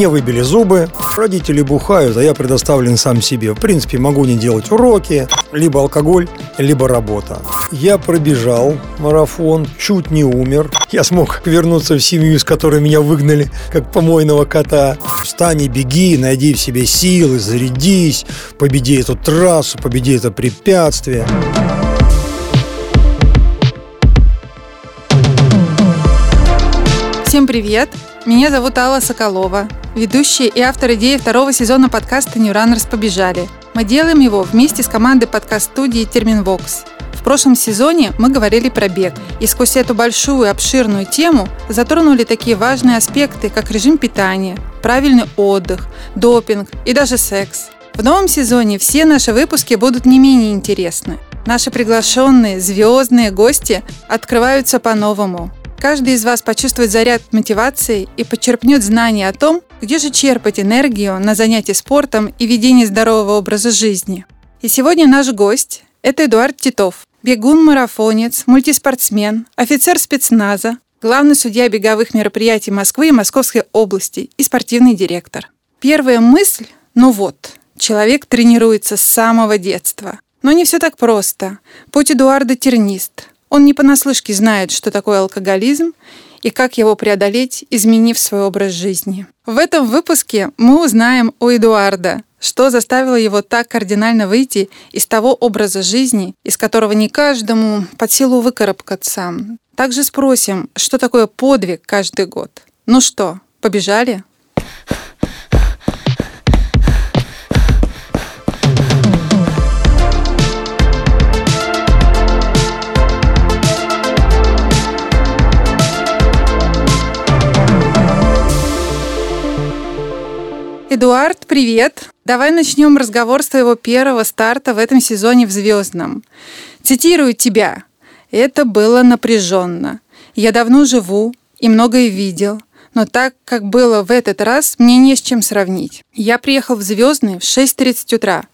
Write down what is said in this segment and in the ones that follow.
Мне выбили зубы, родители бухают, а я предоставлен сам себе. В принципе, могу не делать уроки, либо алкоголь, либо работа. Я пробежал марафон, чуть не умер. Я смог вернуться в семью, из которой меня выгнали, как помойного кота. Встань и беги, найди в себе силы, зарядись, победи эту трассу, победи это препятствие. Всем привет! Меня зовут Алла Соколова, ведущая и автор идеи второго сезона подкаста New Runners побежали. Мы делаем его вместе с командой подкаст-студии Терминвокс. В прошлом сезоне мы говорили про бег, и сквозь эту большую и обширную тему затронули такие важные аспекты, как режим питания, правильный отдых, допинг и даже секс. В новом сезоне все наши выпуски будут не менее интересны. Наши приглашенные звездные гости открываются по-новому. Каждый из вас почувствует заряд мотивации и подчерпнет знания о том, где же черпать энергию на занятия спортом и ведение здорового образа жизни. И сегодня наш гость – это Эдуард Титов, бегун-марафонец, мультиспортсмен, офицер спецназа, главный судья беговых мероприятий Москвы и Московской области и спортивный директор. Первая мысль – ну вот, человек тренируется с самого детства. Но не все так просто. Путь Эдуарда тернист. Он не понаслышке знает, что такое алкоголизм и как его преодолеть, изменив свой образ жизни. В этом выпуске мы узнаем у Эдуарда, что заставило его так кардинально выйти из того образа жизни, из которого не каждому под силу выкарабкаться. Также спросим, что такое подвиг каждый год. Ну что, побежали? Эдуард, привет! Давай начнем разговор с твоего первого старта в этом сезоне в «Звездном». Цитирую тебя. «Это было напряженно. Я давно живу и многое видел, но так, как было в этот раз, мне не с чем сравнить. Я приехал в «Звездный» в 6.30 утра.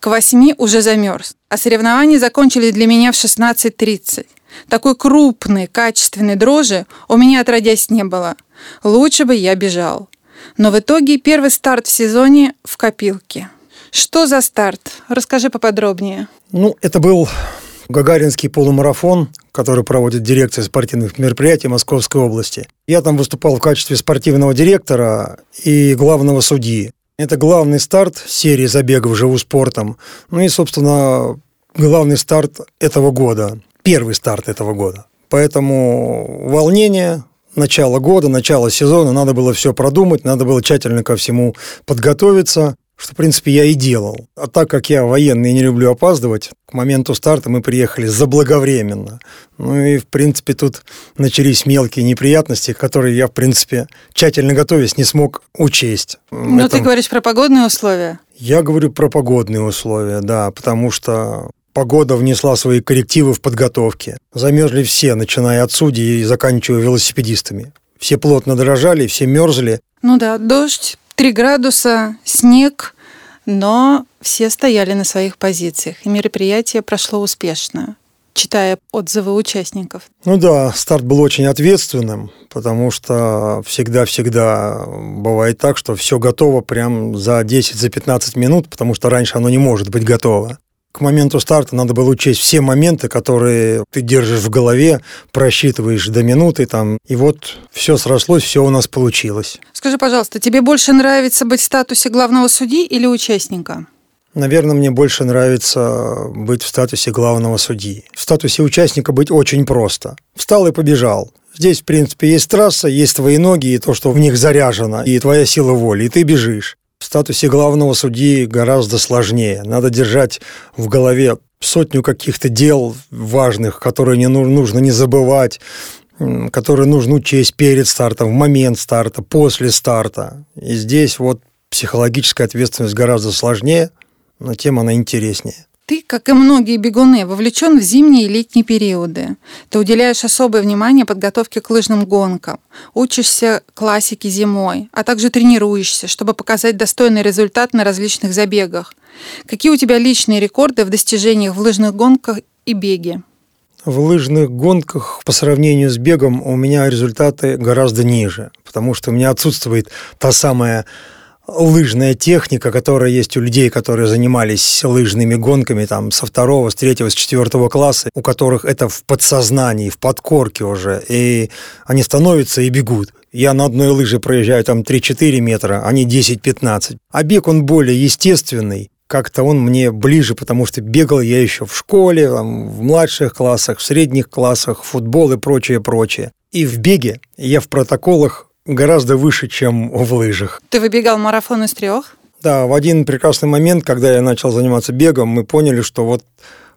К 8 уже замерз, а соревнования закончились для меня в 16.30. Такой крупной, качественной дрожи у меня отродясь не было. Лучше бы я бежал. Но в итоге первый старт в сезоне в копилке. Что за старт? Расскажи поподробнее. Ну, это был Гагаринский полумарафон, который проводит дирекция спортивных мероприятий Московской области. Я там выступал в качестве спортивного директора и главного судьи. Это главный старт серии забегов «Живу спортом». Ну и, собственно, главный старт этого года. Первый старт этого года. Поэтому волнение, начало года, начало сезона, надо было все продумать, надо было тщательно ко всему подготовиться, что, в принципе, я и делал. А так как я военный и не люблю опаздывать, к моменту старта мы приехали заблаговременно. Ну и, в принципе, тут начались мелкие неприятности, которые я, в принципе, тщательно готовясь, не смог учесть. Ну, Это... ты говоришь про погодные условия? Я говорю про погодные условия, да, потому что Погода внесла свои коррективы в подготовке. Замерзли все, начиная от судей и заканчивая велосипедистами. Все плотно дрожали, все мерзли. Ну да, дождь, 3 градуса, снег, но все стояли на своих позициях, и мероприятие прошло успешно читая отзывы участников. Ну да, старт был очень ответственным, потому что всегда-всегда бывает так, что все готово прям за 10-15 за минут, потому что раньше оно не может быть готово к моменту старта надо было учесть все моменты, которые ты держишь в голове, просчитываешь до минуты там, и вот все срослось, все у нас получилось. Скажи, пожалуйста, тебе больше нравится быть в статусе главного судьи или участника? Наверное, мне больше нравится быть в статусе главного судьи. В статусе участника быть очень просто. Встал и побежал. Здесь, в принципе, есть трасса, есть твои ноги и то, что в них заряжено, и твоя сила воли, и ты бежишь. В статусе главного судьи гораздо сложнее. Надо держать в голове сотню каких-то дел важных, которые не нужно не забывать, которые нужно учесть перед стартом, в момент старта, после старта. И здесь вот психологическая ответственность гораздо сложнее, но тем она интереснее. Ты, как и многие бегуны, вовлечен в зимние и летние периоды. Ты уделяешь особое внимание подготовке к лыжным гонкам, учишься классике зимой, а также тренируешься, чтобы показать достойный результат на различных забегах. Какие у тебя личные рекорды в достижениях в лыжных гонках и беге? В лыжных гонках по сравнению с бегом у меня результаты гораздо ниже, потому что у меня отсутствует та самая лыжная техника, которая есть у людей, которые занимались лыжными гонками там со второго, с третьего, с четвертого класса, у которых это в подсознании, в подкорке уже, и они становятся и бегут. Я на одной лыже проезжаю там 3-4 метра, они 10-15. А бег, он более естественный, как-то он мне ближе, потому что бегал я еще в школе, там, в младших классах, в средних классах, футбол и прочее, прочее. И в беге я в протоколах гораздо выше, чем в лыжах. Ты выбегал марафон из трех? Да, в один прекрасный момент, когда я начал заниматься бегом, мы поняли, что вот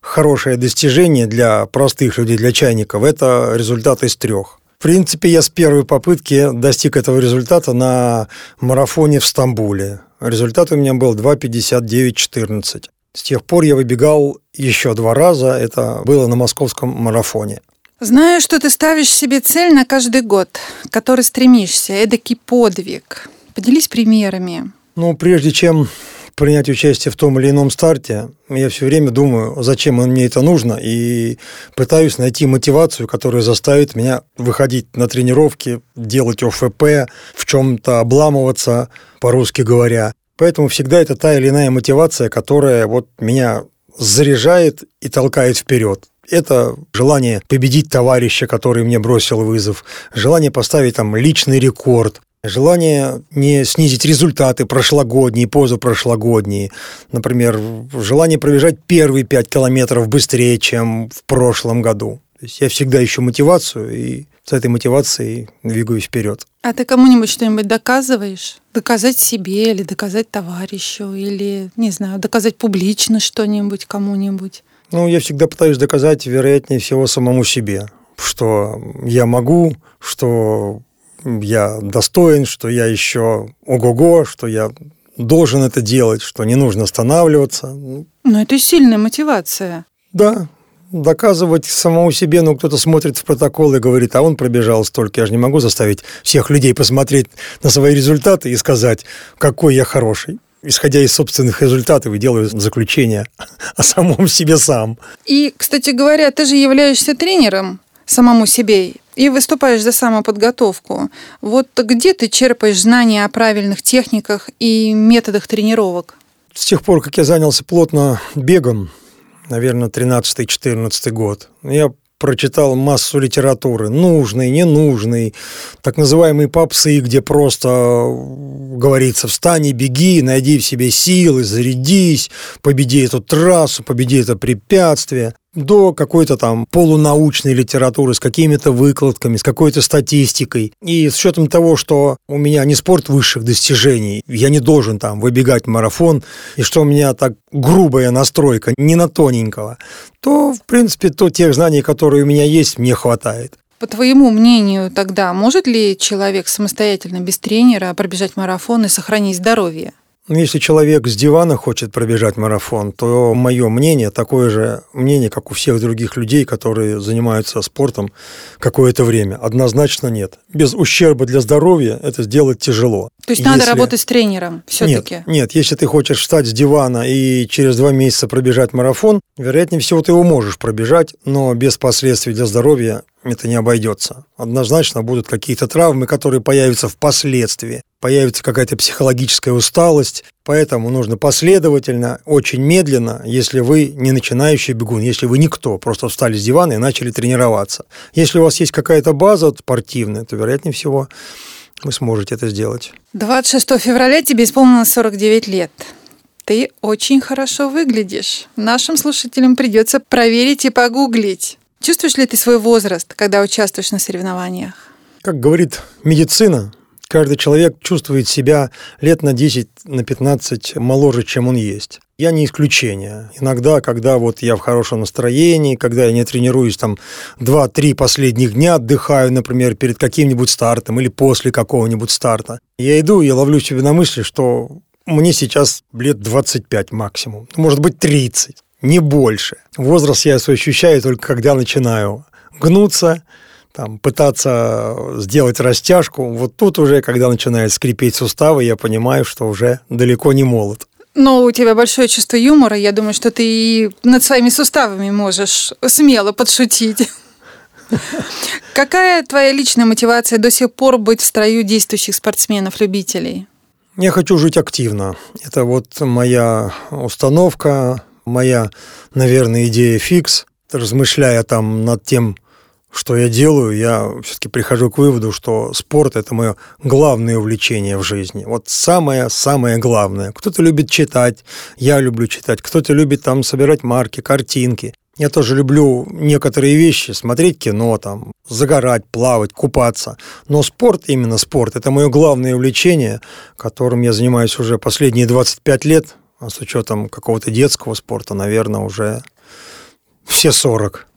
хорошее достижение для простых людей, для чайников, это результат из трех. В принципе, я с первой попытки достиг этого результата на марафоне в Стамбуле. Результат у меня был 2.59.14. С тех пор я выбегал еще два раза. Это было на московском марафоне. Знаю, что ты ставишь себе цель на каждый год, к которой стремишься, эдакий подвиг. Поделись примерами. Ну, прежде чем принять участие в том или ином старте, я все время думаю, зачем мне это нужно, и пытаюсь найти мотивацию, которая заставит меня выходить на тренировки, делать ОФП, в чем-то обламываться, по-русски говоря. Поэтому всегда это та или иная мотивация, которая вот меня заряжает и толкает вперед. Это желание победить товарища, который мне бросил вызов, желание поставить там личный рекорд, Желание не снизить результаты прошлогодние, позапрошлогодние. Например, желание пробежать первые пять километров быстрее, чем в прошлом году. То есть я всегда ищу мотивацию и с этой мотивацией двигаюсь вперед. А ты кому-нибудь что-нибудь доказываешь? Доказать себе или доказать товарищу, или, не знаю, доказать публично что-нибудь кому-нибудь? Ну, я всегда пытаюсь доказать, вероятнее всего, самому себе, что я могу, что я достоин, что я еще ого-го, что я должен это делать, что не нужно останавливаться. Но это сильная мотивация. Да, доказывать самому себе, ну, кто-то смотрит в протокол и говорит, а он пробежал столько, я же не могу заставить всех людей посмотреть на свои результаты и сказать, какой я хороший. Исходя из собственных результатов, и делаю заключение о самом себе сам. И, кстати говоря, ты же являешься тренером самому себе и выступаешь за самоподготовку. Вот где ты черпаешь знания о правильных техниках и методах тренировок? С тех пор, как я занялся плотно бегом, наверное, 13-14 год, я прочитал массу литературы, нужной, ненужной, так называемые попсы, где просто говорится «встань и беги, найди в себе силы, зарядись, победи эту трассу, победи это препятствие» до какой-то там полунаучной литературы с какими-то выкладками, с какой-то статистикой. И с учетом того, что у меня не спорт высших достижений, я не должен там выбегать марафон, и что у меня так грубая настройка, не на тоненького, то, в принципе, то тех знаний, которые у меня есть, мне хватает. По твоему мнению, тогда может ли человек самостоятельно без тренера пробежать марафон и сохранить здоровье? Ну, если человек с дивана хочет пробежать марафон, то мое мнение такое же мнение, как у всех других людей, которые занимаются спортом какое-то время. Однозначно нет. Без ущерба для здоровья это сделать тяжело. То есть если... надо работать с тренером все-таки? Нет, нет, если ты хочешь встать с дивана и через два месяца пробежать марафон, вероятнее всего ты его можешь пробежать, но без последствий для здоровья это не обойдется. Однозначно будут какие-то травмы, которые появятся впоследствии. Появится какая-то психологическая усталость, поэтому нужно последовательно, очень медленно, если вы не начинающий бегун, если вы никто, просто встали с дивана и начали тренироваться. Если у вас есть какая-то база спортивная, то, вероятнее всего, вы сможете это сделать. 26 февраля тебе исполнилось 49 лет. Ты очень хорошо выглядишь. Нашим слушателям придется проверить и погуглить. Чувствуешь ли ты свой возраст, когда участвуешь на соревнованиях? Как говорит медицина, каждый человек чувствует себя лет на 10, на 15 моложе, чем он есть. Я не исключение. Иногда, когда вот я в хорошем настроении, когда я не тренируюсь там 2-3 последних дня, отдыхаю, например, перед каким-нибудь стартом или после какого-нибудь старта, я иду и ловлю себе на мысли, что мне сейчас лет 25 максимум, может быть 30 не больше. Возраст я ощущаю только когда начинаю гнуться, там, пытаться сделать растяжку. Вот тут уже, когда начинает скрипеть суставы, я понимаю, что уже далеко не молод. Но у тебя большое чувство юмора. Я думаю, что ты и над своими суставами можешь смело подшутить. Какая твоя личная мотивация до сих пор быть в строю действующих спортсменов-любителей? Я хочу жить активно. Это вот моя установка, моя, наверное, идея фикс. Размышляя там над тем, что я делаю, я все-таки прихожу к выводу, что спорт – это мое главное увлечение в жизни. Вот самое-самое главное. Кто-то любит читать, я люблю читать, кто-то любит там собирать марки, картинки. Я тоже люблю некоторые вещи, смотреть кино, там, загорать, плавать, купаться. Но спорт, именно спорт, это мое главное увлечение, которым я занимаюсь уже последние 25 лет, а с учетом какого-то детского спорта, наверное, уже все 40.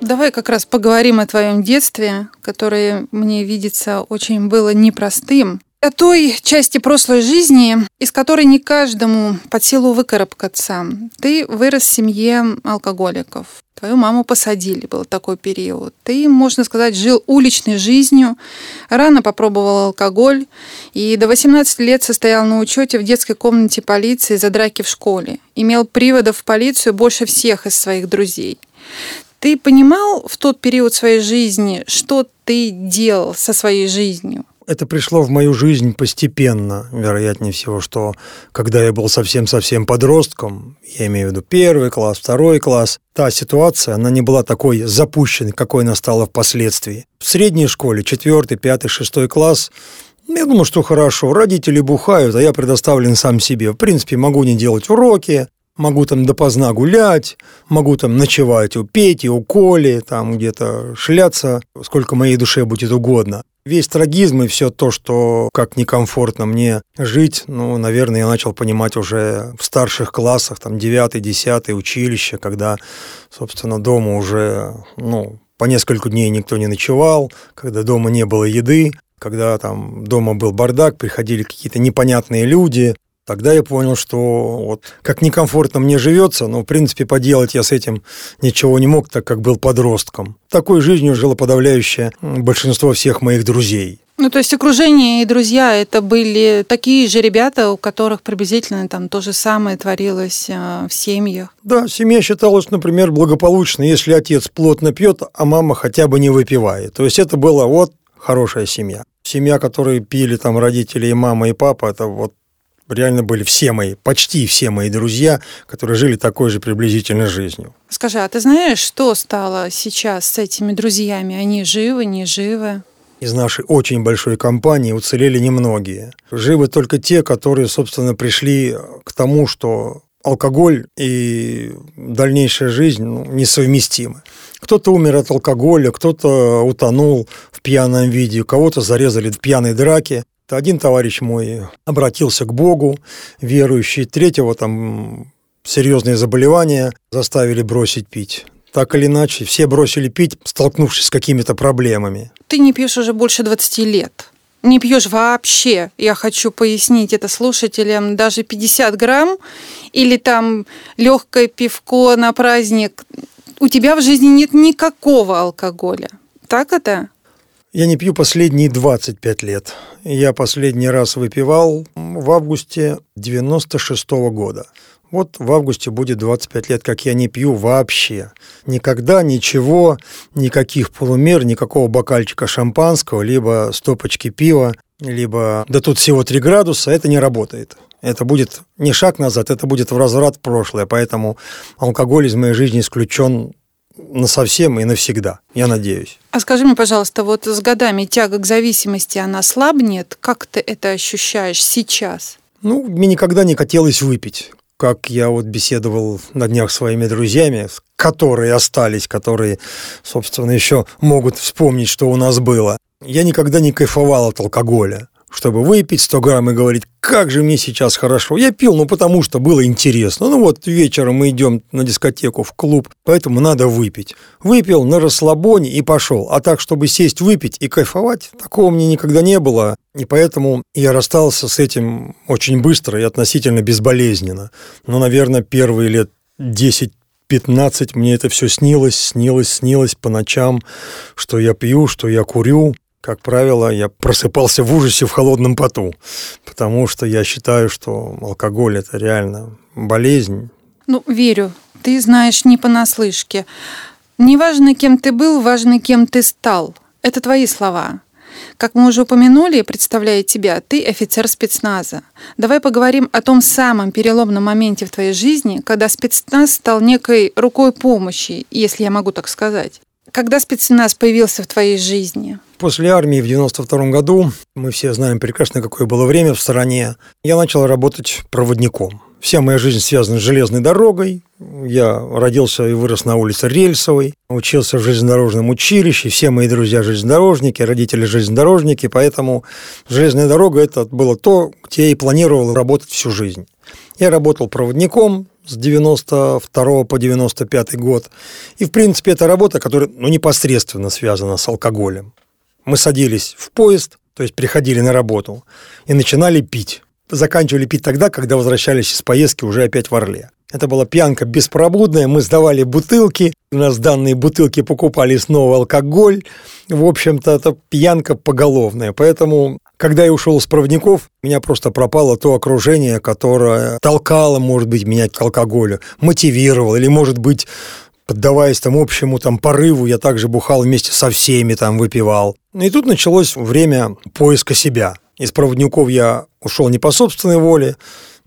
Давай как раз поговорим о твоем детстве, которое мне видится очень было непростым. О той части прошлой жизни, из которой не каждому под силу выкарабкаться. Ты вырос в семье алкоголиков. Твою маму посадили, был такой период. Ты, можно сказать, жил уличной жизнью, рано попробовал алкоголь и до 18 лет состоял на учете в детской комнате полиции за драки в школе. Имел приводов в полицию больше всех из своих друзей. Ты понимал в тот период своей жизни, что ты делал со своей жизнью? Это пришло в мою жизнь постепенно, вероятнее всего, что когда я был совсем-совсем подростком, я имею в виду первый класс, второй класс, та ситуация, она не была такой запущенной, какой она стала впоследствии. В средней школе, четвертый, пятый, шестой класс, я думаю, что хорошо. Родители бухают, а я предоставлен сам себе. В принципе, могу не делать уроки, Могу там допоздна гулять, могу там ночевать у Пети, у Коли, там где-то шляться, сколько моей душе будет угодно. Весь трагизм и все то, что как некомфортно мне жить, ну, наверное, я начал понимать уже в старших классах, там, 9 10 училище, когда, собственно, дома уже, ну, по несколько дней никто не ночевал, когда дома не было еды, когда там дома был бардак, приходили какие-то непонятные люди, Тогда я понял, что вот как некомфортно мне живется, но, в принципе, поделать я с этим ничего не мог, так как был подростком. Такой жизнью жило подавляющее большинство всех моих друзей. Ну, то есть окружение и друзья это были такие же ребята, у которых приблизительно там то же самое творилось э, в семьях. Да, семья считалась, например, благополучной, если отец плотно пьет, а мама хотя бы не выпивает. То есть это была вот хорошая семья. Семья, которые пили там родители и мама, и папа, это вот реально были все мои, почти все мои друзья, которые жили такой же приблизительно жизнью. Скажи, а ты знаешь, что стало сейчас с этими друзьями? Они живы, не живы? Из нашей очень большой компании уцелели немногие. Живы только те, которые, собственно, пришли к тому, что алкоголь и дальнейшая жизнь ну, несовместимы. Кто-то умер от алкоголя, кто-то утонул в пьяном виде, кого-то зарезали в пьяной драке. Один товарищ мой обратился к Богу, верующий, третьего там серьезные заболевания заставили бросить пить. Так или иначе, все бросили пить, столкнувшись с какими-то проблемами. Ты не пьешь уже больше 20 лет. Не пьешь вообще. Я хочу пояснить это слушателям. Даже 50 грамм или там легкое пивко на праздник. У тебя в жизни нет никакого алкоголя. Так это? Я не пью последние 25 лет. Я последний раз выпивал в августе 96 -го года. Вот в августе будет 25 лет, как я не пью вообще. Никогда ничего, никаких полумер, никакого бокальчика шампанского, либо стопочки пива, либо да тут всего 3 градуса, это не работает. Это будет не шаг назад, это будет в возврат в прошлое. Поэтому алкоголь из моей жизни исключен на совсем и навсегда, я надеюсь. А скажи мне, пожалуйста, вот с годами тяга к зависимости, она слабнет? Как ты это ощущаешь сейчас? Ну, мне никогда не хотелось выпить. Как я вот беседовал на днях с своими друзьями, которые остались, которые, собственно, еще могут вспомнить, что у нас было. Я никогда не кайфовал от алкоголя. Чтобы выпить 100 грамм и говорить, как же мне сейчас хорошо. Я пил, ну, потому что было интересно. Ну, вот вечером мы идем на дискотеку, в клуб, поэтому надо выпить. Выпил на расслабоне и пошел. А так, чтобы сесть, выпить и кайфовать, такого мне никогда не было. И поэтому я расстался с этим очень быстро и относительно безболезненно. Ну, наверное, первые лет 10 15 мне это все снилось, снилось, снилось по ночам, что я пью, что я курю. Как правило, я просыпался в ужасе в холодном поту, потому что я считаю, что алкоголь – это реально болезнь. Ну, верю. Ты знаешь не понаслышке. Не важно, кем ты был, важно, кем ты стал. Это твои слова. Как мы уже упомянули, представляя тебя, ты офицер спецназа. Давай поговорим о том самом переломном моменте в твоей жизни, когда спецназ стал некой рукой помощи, если я могу так сказать. Когда спецназ появился в твоей жизни? После армии в 92 году, мы все знаем прекрасно, какое было время в стране, я начал работать проводником. Вся моя жизнь связана с железной дорогой. Я родился и вырос на улице Рельсовой, учился в железнодорожном училище. Все мои друзья железнодорожники, родители железнодорожники, поэтому железная дорога – это было то, где я и планировал работать всю жизнь. Я работал проводником с 92 по 95 год. И, в принципе, это работа, которая ну, непосредственно связана с алкоголем. Мы садились в поезд, то есть приходили на работу, и начинали пить заканчивали пить тогда, когда возвращались из поездки уже опять в Орле. Это была пьянка беспробудная, мы сдавали бутылки, у нас данные бутылки покупали снова алкоголь. В общем-то, это пьянка поголовная. Поэтому, когда я ушел с проводников, у меня просто пропало то окружение, которое толкало, может быть, меня к алкоголю, мотивировало, или, может быть, поддаваясь там общему там порыву, я также бухал вместе со всеми, там выпивал. И тут началось время поиска себя – из проводников я ушел не по собственной воле.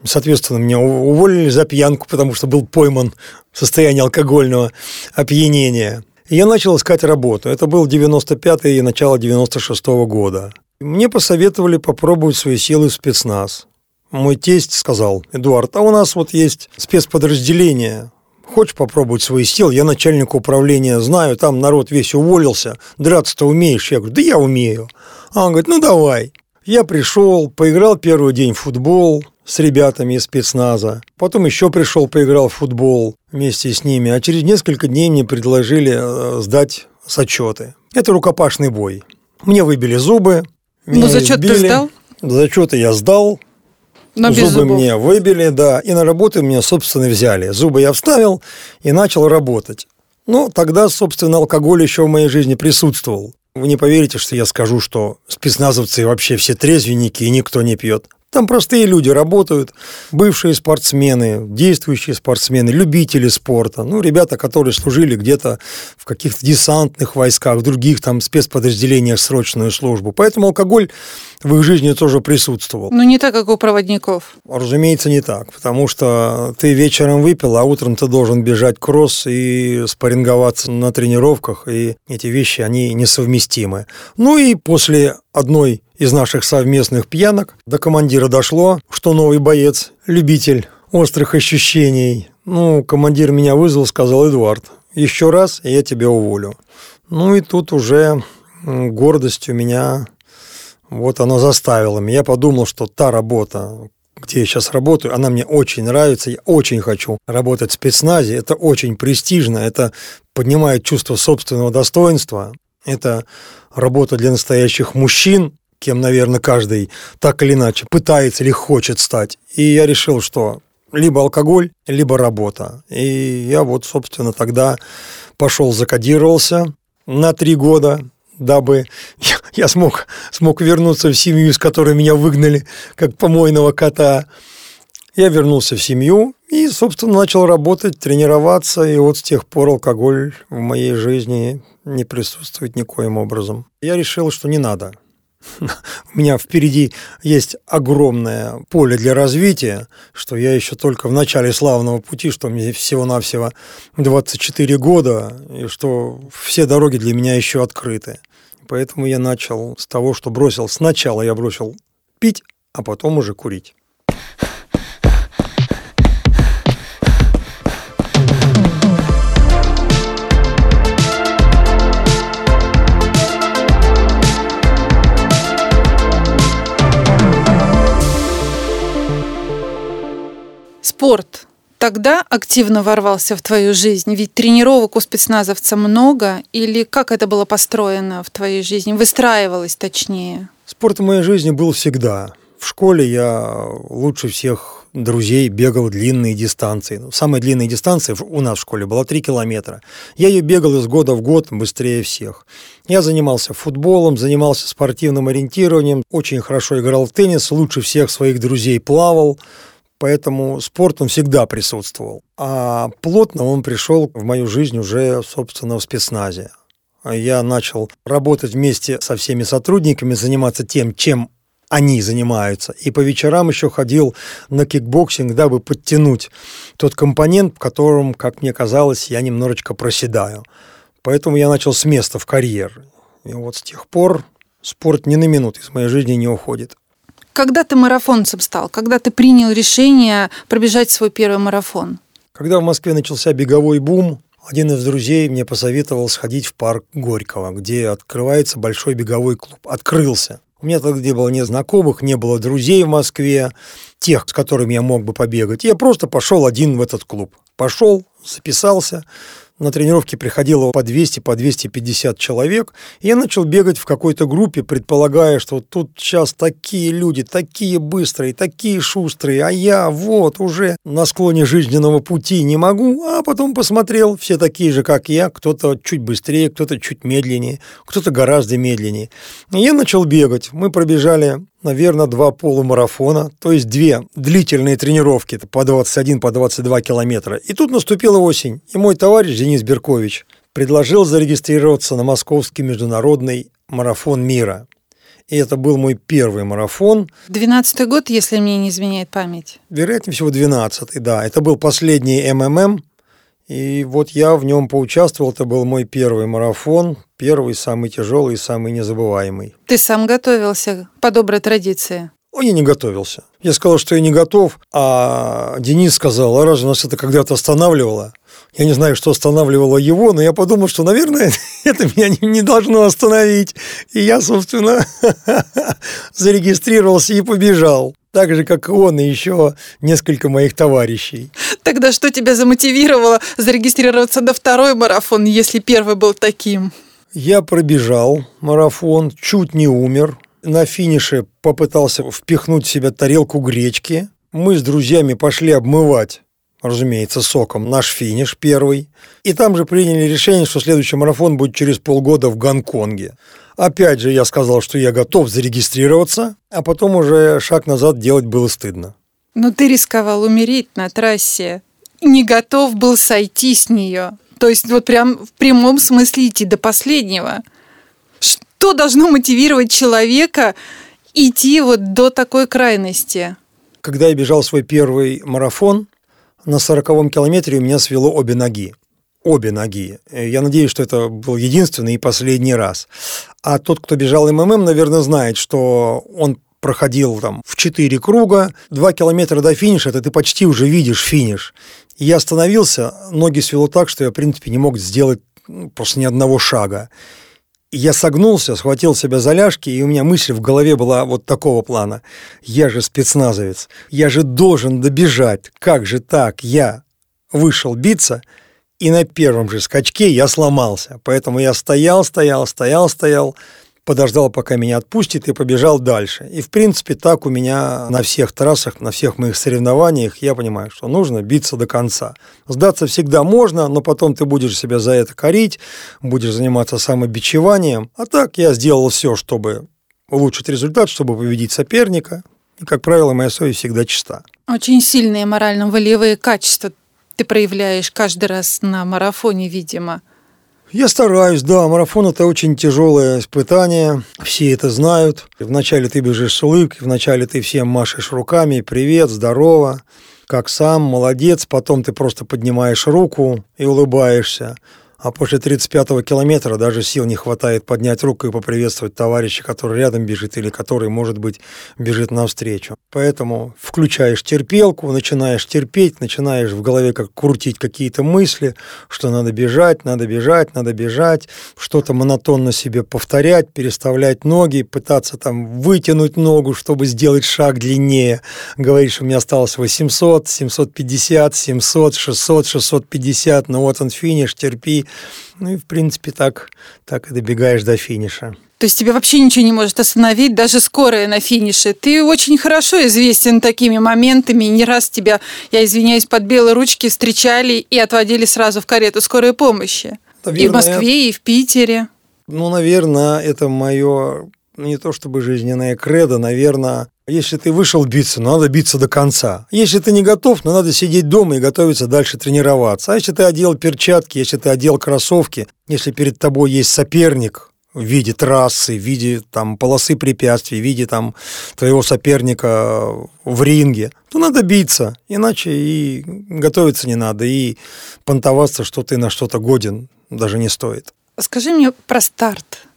Соответственно, меня уволили за пьянку, потому что был пойман в состоянии алкогольного опьянения. И я начал искать работу. Это был 95-й и начало 96-го года. Мне посоветовали попробовать свои силы в спецназ. Мой тесть сказал, Эдуард, а у нас вот есть спецподразделение, хочешь попробовать свои силы? Я начальник управления знаю, там народ весь уволился, драться-то умеешь? Я говорю, да я умею. А он говорит, ну давай. Я пришел, поиграл первый день в футбол с ребятами из спецназа. Потом еще пришел, поиграл в футбол вместе с ними. А через несколько дней мне предложили э, сдать зачеты. Это рукопашный бой. Мне выбили зубы. Ну, зачет ты сдал? Зачеты я сдал. Но зубы без зубов. мне выбили, да. И на работу меня, собственно, взяли. Зубы я вставил и начал работать. Ну, тогда, собственно, алкоголь еще в моей жизни присутствовал. Вы не поверите, что я скажу, что спецназовцы вообще все трезвенники и никто не пьет. Там простые люди работают, бывшие спортсмены, действующие спортсмены, любители спорта, ну, ребята, которые служили где-то в каких-то десантных войсках, в других там спецподразделениях срочную службу. Поэтому алкоголь в их жизни тоже присутствовал. Ну, не так, как у проводников. Разумеется, не так, потому что ты вечером выпил, а утром ты должен бежать кросс и спарринговаться на тренировках, и эти вещи, они несовместимы. Ну и после одной из наших совместных пьянок до командира дошло, что новый боец, любитель острых ощущений. Ну, командир меня вызвал, сказал, Эдуард, еще раз, и я тебя уволю. Ну и тут уже гордость у меня вот она заставила меня. Я подумал, что та работа, где я сейчас работаю, она мне очень нравится, я очень хочу работать в спецназе, это очень престижно, это поднимает чувство собственного достоинства, это работа для настоящих мужчин, кем, наверное, каждый так или иначе пытается или хочет стать. И я решил, что либо алкоголь, либо работа. И я вот, собственно, тогда пошел, закодировался на три года, дабы я смог, смог вернуться в семью, из которой меня выгнали, как помойного кота. Я вернулся в семью и, собственно, начал работать, тренироваться, и вот с тех пор алкоголь в моей жизни не присутствует никоим образом. Я решил, что не надо. У меня впереди есть огромное поле для развития, что я еще только в начале славного пути, что мне всего-навсего 24 года, и что все дороги для меня еще открыты. Поэтому я начал с того, что бросил. Сначала я бросил пить, а потом уже курить. Спорт тогда активно ворвался в твою жизнь? Ведь тренировок у спецназовца много. Или как это было построено в твоей жизни? Выстраивалось точнее? Спорт в моей жизни был всегда. В школе я лучше всех друзей бегал длинные дистанции. Ну, самая длинная дистанция у нас в школе была 3 километра. Я ее бегал из года в год быстрее всех. Я занимался футболом, занимался спортивным ориентированием, очень хорошо играл в теннис, лучше всех своих друзей плавал, поэтому спорт он всегда присутствовал. А плотно он пришел в мою жизнь уже, собственно, в спецназе. Я начал работать вместе со всеми сотрудниками, заниматься тем, чем они занимаются. И по вечерам еще ходил на кикбоксинг, дабы подтянуть тот компонент, в котором, как мне казалось, я немножечко проседаю. Поэтому я начал с места в карьер. И вот с тех пор спорт ни на минуту из моей жизни не уходит. Когда ты марафонцем стал? Когда ты принял решение пробежать свой первый марафон? Когда в Москве начался беговой бум, один из друзей мне посоветовал сходить в парк Горького, где открывается большой беговой клуб. Открылся. У меня тогда не было ни знакомых, не было друзей в Москве, тех, с которыми я мог бы побегать. Я просто пошел один в этот клуб. Пошел, записался, на тренировки приходило по 200, по 250 человек. И я начал бегать в какой-то группе, предполагая, что тут сейчас такие люди, такие быстрые, такие шустрые, а я вот уже на склоне жизненного пути не могу. А потом посмотрел, все такие же, как я, кто-то чуть быстрее, кто-то чуть медленнее, кто-то гораздо медленнее. И я начал бегать. Мы пробежали наверное, два полумарафона, то есть две длительные тренировки по 21, по 22 километра. И тут наступила осень, и мой товарищ Денис Беркович предложил зарегистрироваться на московский международный марафон мира. И это был мой первый марафон. Двенадцатый год, если мне не изменяет память. Вероятнее всего, двенадцатый, да. Это был последний МММ, и вот я в нем поучаствовал, это был мой первый марафон, первый, самый тяжелый и самый незабываемый. Ты сам готовился по доброй традиции? О, я не готовился. Я сказал, что я не готов, а Денис сказал, а разве нас это когда-то останавливало? Я не знаю, что останавливало его, но я подумал, что, наверное, это меня не должно остановить. И я, собственно, зарегистрировался и побежал так же, как и он, и еще несколько моих товарищей. Тогда что тебя замотивировало зарегистрироваться на второй марафон, если первый был таким? Я пробежал марафон, чуть не умер. На финише попытался впихнуть в себя тарелку гречки. Мы с друзьями пошли обмывать разумеется, соком, наш финиш первый. И там же приняли решение, что следующий марафон будет через полгода в Гонконге. Опять же, я сказал, что я готов зарегистрироваться, а потом уже шаг назад делать было стыдно. Но ты рисковал умереть на трассе. Не готов был сойти с нее. То есть вот прям в прямом смысле идти до последнего. Что должно мотивировать человека идти вот до такой крайности? Когда я бежал свой первый марафон, на сороковом километре у меня свело обе ноги. Обе ноги. Я надеюсь, что это был единственный и последний раз. А тот, кто бежал МММ, наверное, знает, что он проходил там в четыре круга, два километра до финиша, это ты почти уже видишь финиш. Я остановился, ноги свело так, что я, в принципе, не мог сделать просто ни одного шага я согнулся, схватил себя за ляжки, и у меня мысль в голове была вот такого плана. Я же спецназовец, я же должен добежать. Как же так? Я вышел биться, и на первом же скачке я сломался. Поэтому я стоял, стоял, стоял, стоял, подождал, пока меня отпустит, и побежал дальше. И, в принципе, так у меня на всех трассах, на всех моих соревнованиях я понимаю, что нужно биться до конца. Сдаться всегда можно, но потом ты будешь себя за это корить, будешь заниматься самобичеванием. А так я сделал все, чтобы улучшить результат, чтобы победить соперника. И, как правило, моя совесть всегда чиста. Очень сильные морально-волевые качества ты проявляешь каждый раз на марафоне, видимо. Я стараюсь, да. Марафон – это очень тяжелое испытание. Все это знают. Вначале ты бежишь с улыбкой, вначале ты всем машешь руками. Привет, здорово, как сам, молодец. Потом ты просто поднимаешь руку и улыбаешься. А после 35-го километра даже сил не хватает поднять руку и поприветствовать товарища, который рядом бежит или который, может быть, бежит навстречу. Поэтому включаешь терпелку, начинаешь терпеть, начинаешь в голове как крутить какие-то мысли, что надо бежать, надо бежать, надо бежать, что-то монотонно себе повторять, переставлять ноги, пытаться там вытянуть ногу, чтобы сделать шаг длиннее. Говоришь, у меня осталось 800, 750, 700, 600, 650, ну вот он финиш, терпи, ну и, в принципе, так, так и добегаешь до финиша. То есть тебя вообще ничего не может остановить, даже скорая на финише. Ты очень хорошо известен такими моментами. Не раз тебя, я извиняюсь, под белые ручки встречали и отводили сразу в карету скорой помощи. Наверное, и в Москве, и в Питере. Ну, наверное, это мое не то чтобы жизненное кредо, наверное, если ты вышел биться, надо биться до конца. Если ты не готов, ну надо сидеть дома и готовиться дальше тренироваться. А если ты одел перчатки, если ты одел кроссовки, если перед тобой есть соперник в виде трассы, в виде там полосы препятствий, в виде там твоего соперника в ринге, то надо биться, иначе и готовиться не надо, и понтоваться, что ты на что-то годен, даже не стоит. Скажи мне про старт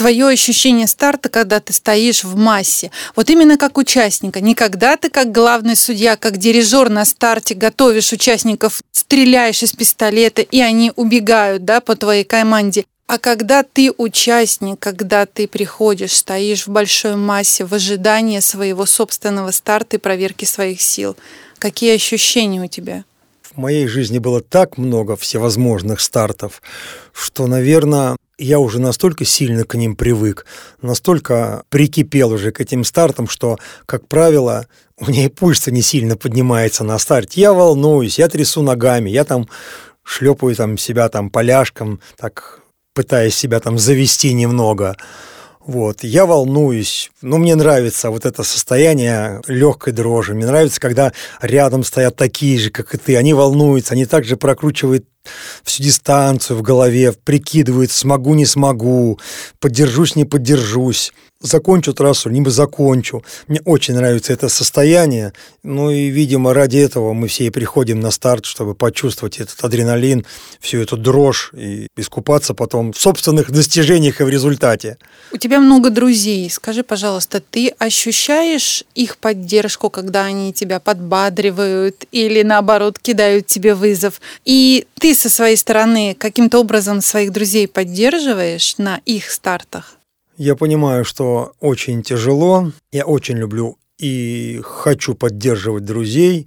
твое ощущение старта, когда ты стоишь в массе. Вот именно как участника. Не когда ты как главный судья, как дирижер на старте готовишь участников, стреляешь из пистолета, и они убегают да, по твоей команде. А когда ты участник, когда ты приходишь, стоишь в большой массе в ожидании своего собственного старта и проверки своих сил, какие ощущения у тебя? В моей жизни было так много всевозможных стартов, что, наверное, я уже настолько сильно к ним привык, настолько прикипел уже к этим стартам, что, как правило, у меня и пульс не сильно поднимается на старте. Я волнуюсь, я трясу ногами, я там шлепаю там себя там поляшком, так пытаясь себя там завести немного. Вот, я волнуюсь, но мне нравится вот это состояние легкой дрожи. Мне нравится, когда рядом стоят такие же, как и ты. Они волнуются, они также прокручивают всю дистанцию в голове, прикидывают, смогу, не смогу, поддержусь, не поддержусь закончу трассу, либо закончу. Мне очень нравится это состояние. Ну и, видимо, ради этого мы все и приходим на старт, чтобы почувствовать этот адреналин, всю эту дрожь и искупаться потом в собственных достижениях и в результате. У тебя много друзей. Скажи, пожалуйста, ты ощущаешь их поддержку, когда они тебя подбадривают или, наоборот, кидают тебе вызов? И ты со своей стороны каким-то образом своих друзей поддерживаешь на их стартах? Я понимаю, что очень тяжело. Я очень люблю и хочу поддерживать друзей.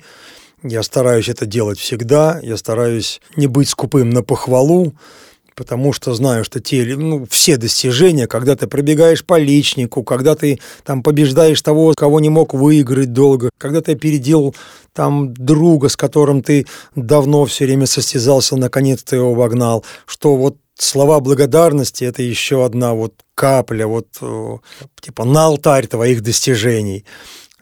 Я стараюсь это делать всегда. Я стараюсь не быть скупым на похвалу, потому что знаю, что те, ну, все достижения, когда ты пробегаешь по личнику, когда ты там побеждаешь того, кого не мог выиграть долго, когда ты опередил там друга, с которым ты давно все время состязался, наконец ты его обогнал, что вот слова благодарности – это еще одна вот капля, вот э, типа на алтарь твоих достижений.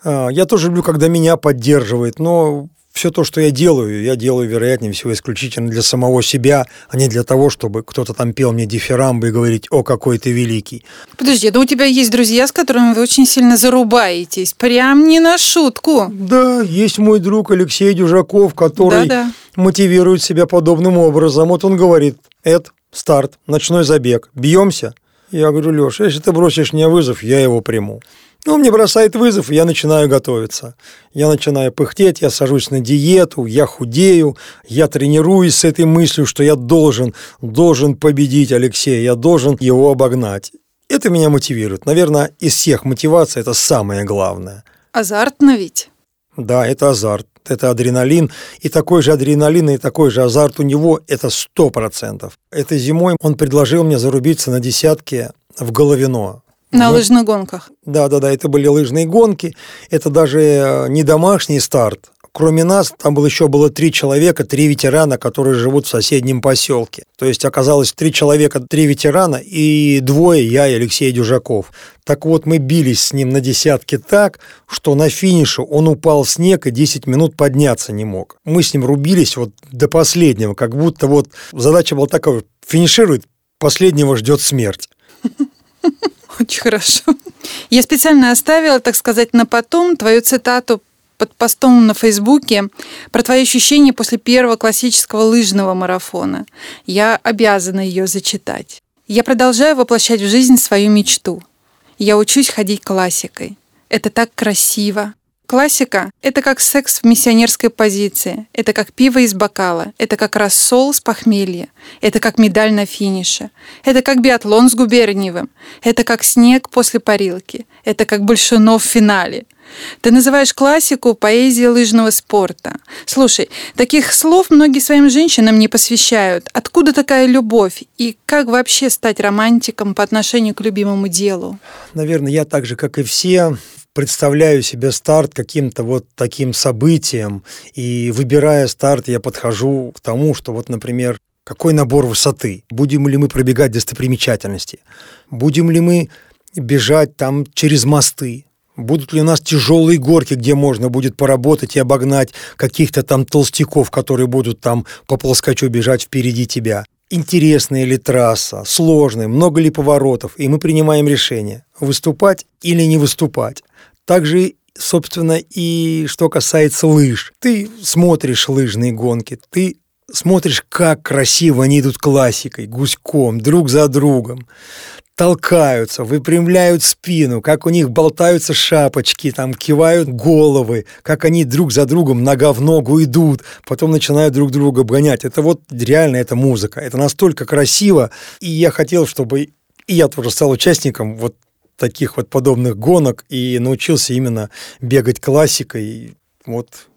А, я тоже люблю, когда меня поддерживают, но все то, что я делаю, я делаю, вероятнее всего, исключительно для самого себя, а не для того, чтобы кто-то там пел мне дифирамбы и говорить, о, какой ты великий. Подожди, да у тебя есть друзья, с которыми вы очень сильно зарубаетесь, прям не на шутку. Да, есть мой друг Алексей Дюжаков, который да -да. мотивирует себя подобным образом. Вот он говорит, Эд, старт, ночной забег, бьемся? Я говорю, Леша, если ты бросишь мне вызов, я его приму. Ну, мне бросает вызов, и я начинаю готовиться. Я начинаю пыхтеть, я сажусь на диету, я худею, я тренируюсь с этой мыслью, что я должен, должен победить Алексея, я должен его обогнать. Это меня мотивирует. Наверное, из всех мотиваций это самое главное. Азартно ведь? Да, это азарт, это адреналин. И такой же адреналин, и такой же азарт у него – это сто процентов. Этой зимой он предложил мне зарубиться на десятке в Головино. На вот. лыжных гонках. Да, да, да, это были лыжные гонки. Это даже э, не домашний старт. Кроме нас, там было еще было три человека, три ветерана, которые живут в соседнем поселке. То есть оказалось три человека, три ветерана и двое, я и Алексей Дюжаков. Так вот, мы бились с ним на десятке так, что на финише он упал в снег и 10 минут подняться не мог. Мы с ним рубились вот до последнего, как будто вот задача была такая, финиширует, последнего ждет смерть. Очень хорошо. Я специально оставила, так сказать, на потом твою цитату под постом на Фейсбуке про твои ощущения после первого классического лыжного марафона. Я обязана ее зачитать. Я продолжаю воплощать в жизнь свою мечту. Я учусь ходить классикой. Это так красиво, Классика — это как секс в миссионерской позиции, это как пиво из бокала, это как рассол с похмелья, это как медаль на финише, это как биатлон с Губерниевым, это как снег после парилки, это как Большунов в финале. Ты называешь классику поэзией лыжного спорта. Слушай, таких слов многие своим женщинам не посвящают. Откуда такая любовь? И как вообще стать романтиком по отношению к любимому делу? Наверное, я так же, как и все, представляю себе старт каким-то вот таким событием, и выбирая старт, я подхожу к тому, что вот, например, какой набор высоты, будем ли мы пробегать достопримечательности, будем ли мы бежать там через мосты, Будут ли у нас тяжелые горки, где можно будет поработать и обогнать каких-то там толстяков, которые будут там по плоскочу бежать впереди тебя? Интересная ли трасса, сложная, много ли поворотов, и мы принимаем решение, выступать или не выступать. Также собственно, и что касается лыж. Ты смотришь лыжные гонки, ты смотришь, как красиво они идут классикой, гуськом, друг за другом, толкаются, выпрямляют спину, как у них болтаются шапочки, там кивают головы, как они друг за другом нога в ногу идут, потом начинают друг друга обгонять. Это вот реально это музыка. Это настолько красиво, и я хотел, чтобы и я тоже стал участником вот таких вот подобных гонок и научился именно бегать классикой. Вот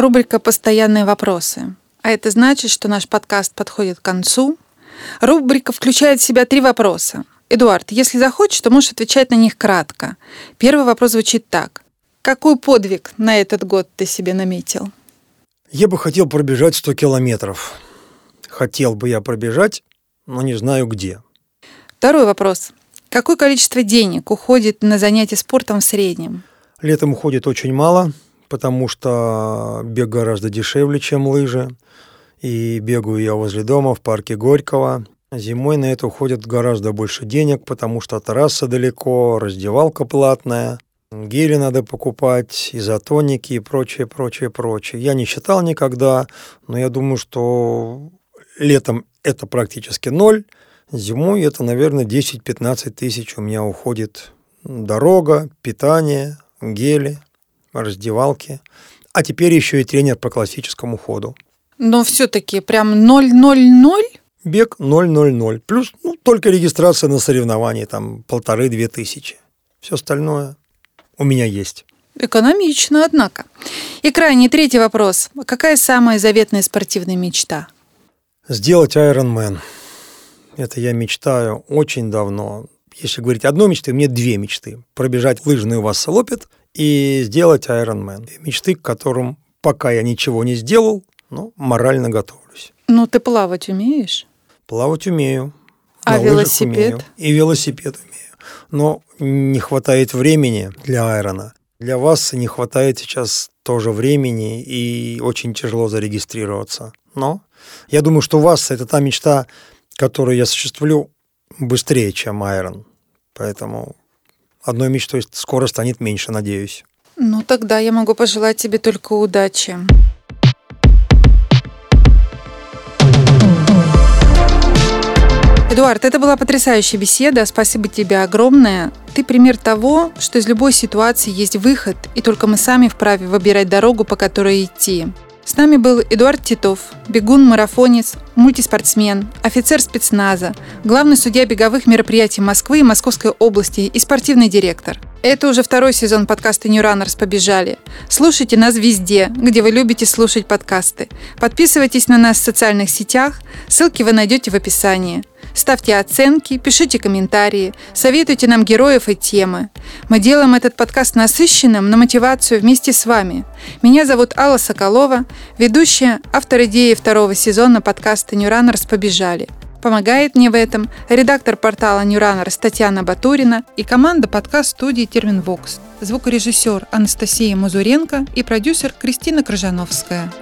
Рубрика «Постоянные вопросы». А это значит, что наш подкаст подходит к концу. Рубрика включает в себя три вопроса. Эдуард, если захочешь, то можешь отвечать на них кратко. Первый вопрос звучит так. Какой подвиг на этот год ты себе наметил? Я бы хотел пробежать 100 километров. Хотел бы я пробежать, но не знаю где. Второй вопрос. Какое количество денег уходит на занятия спортом в среднем? Летом уходит очень мало, потому что бег гораздо дешевле, чем лыжи. И бегаю я возле дома в парке Горького. Зимой на это уходит гораздо больше денег, потому что трасса далеко, раздевалка платная, гели надо покупать, изотоники и прочее, прочее, прочее. Я не считал никогда, но я думаю, что летом это практически ноль, зимой это, наверное, 10-15 тысяч у меня уходит дорога, питание, гели, раздевалки, а теперь еще и тренер по классическому ходу. Но все-таки прям 0-0-0? бег 0,00. Плюс ну, только регистрация на соревновании, там полторы-две тысячи. Все остальное у меня есть. Экономично, однако. И крайний третий вопрос. Какая самая заветная спортивная мечта? Сделать Ironman. Это я мечтаю очень давно. Если говорить одной мечты, мне две мечты. Пробежать лыжный Вассалопит и сделать Ironman. Мечты, к которым пока я ничего не сделал, но морально готовлюсь. Ну, ты плавать умеешь? Плавать умею. А велосипед? Умею, и велосипед умею. Но не хватает времени для айрона. Для вас не хватает сейчас тоже времени и очень тяжело зарегистрироваться. Но я думаю, что у вас это та мечта, которую я осуществлю быстрее, чем Айрон. Поэтому одной мечтой скоро станет меньше, надеюсь. Ну, тогда я могу пожелать тебе только удачи. Эдуард, это была потрясающая беседа. Спасибо тебе огромное. Ты пример того, что из любой ситуации есть выход, и только мы сами вправе выбирать дорогу, по которой идти. С нами был Эдуард Титов, бегун-марафонец, мультиспортсмен, офицер спецназа, главный судья беговых мероприятий Москвы и Московской области и спортивный директор. Это уже второй сезон подкаста New Runners «Побежали». Слушайте нас везде, где вы любите слушать подкасты. Подписывайтесь на нас в социальных сетях, ссылки вы найдете в описании – Ставьте оценки, пишите комментарии, советуйте нам героев и темы. Мы делаем этот подкаст насыщенным на мотивацию вместе с вами. Меня зовут Алла Соколова, ведущая, автор идеи второго сезона подкаста New Runners «Побежали». Помогает мне в этом редактор портала New Runner Татьяна Батурина и команда подкаст-студии Терминвокс, звукорежиссер Анастасия Мазуренко и продюсер Кристина Крыжановская.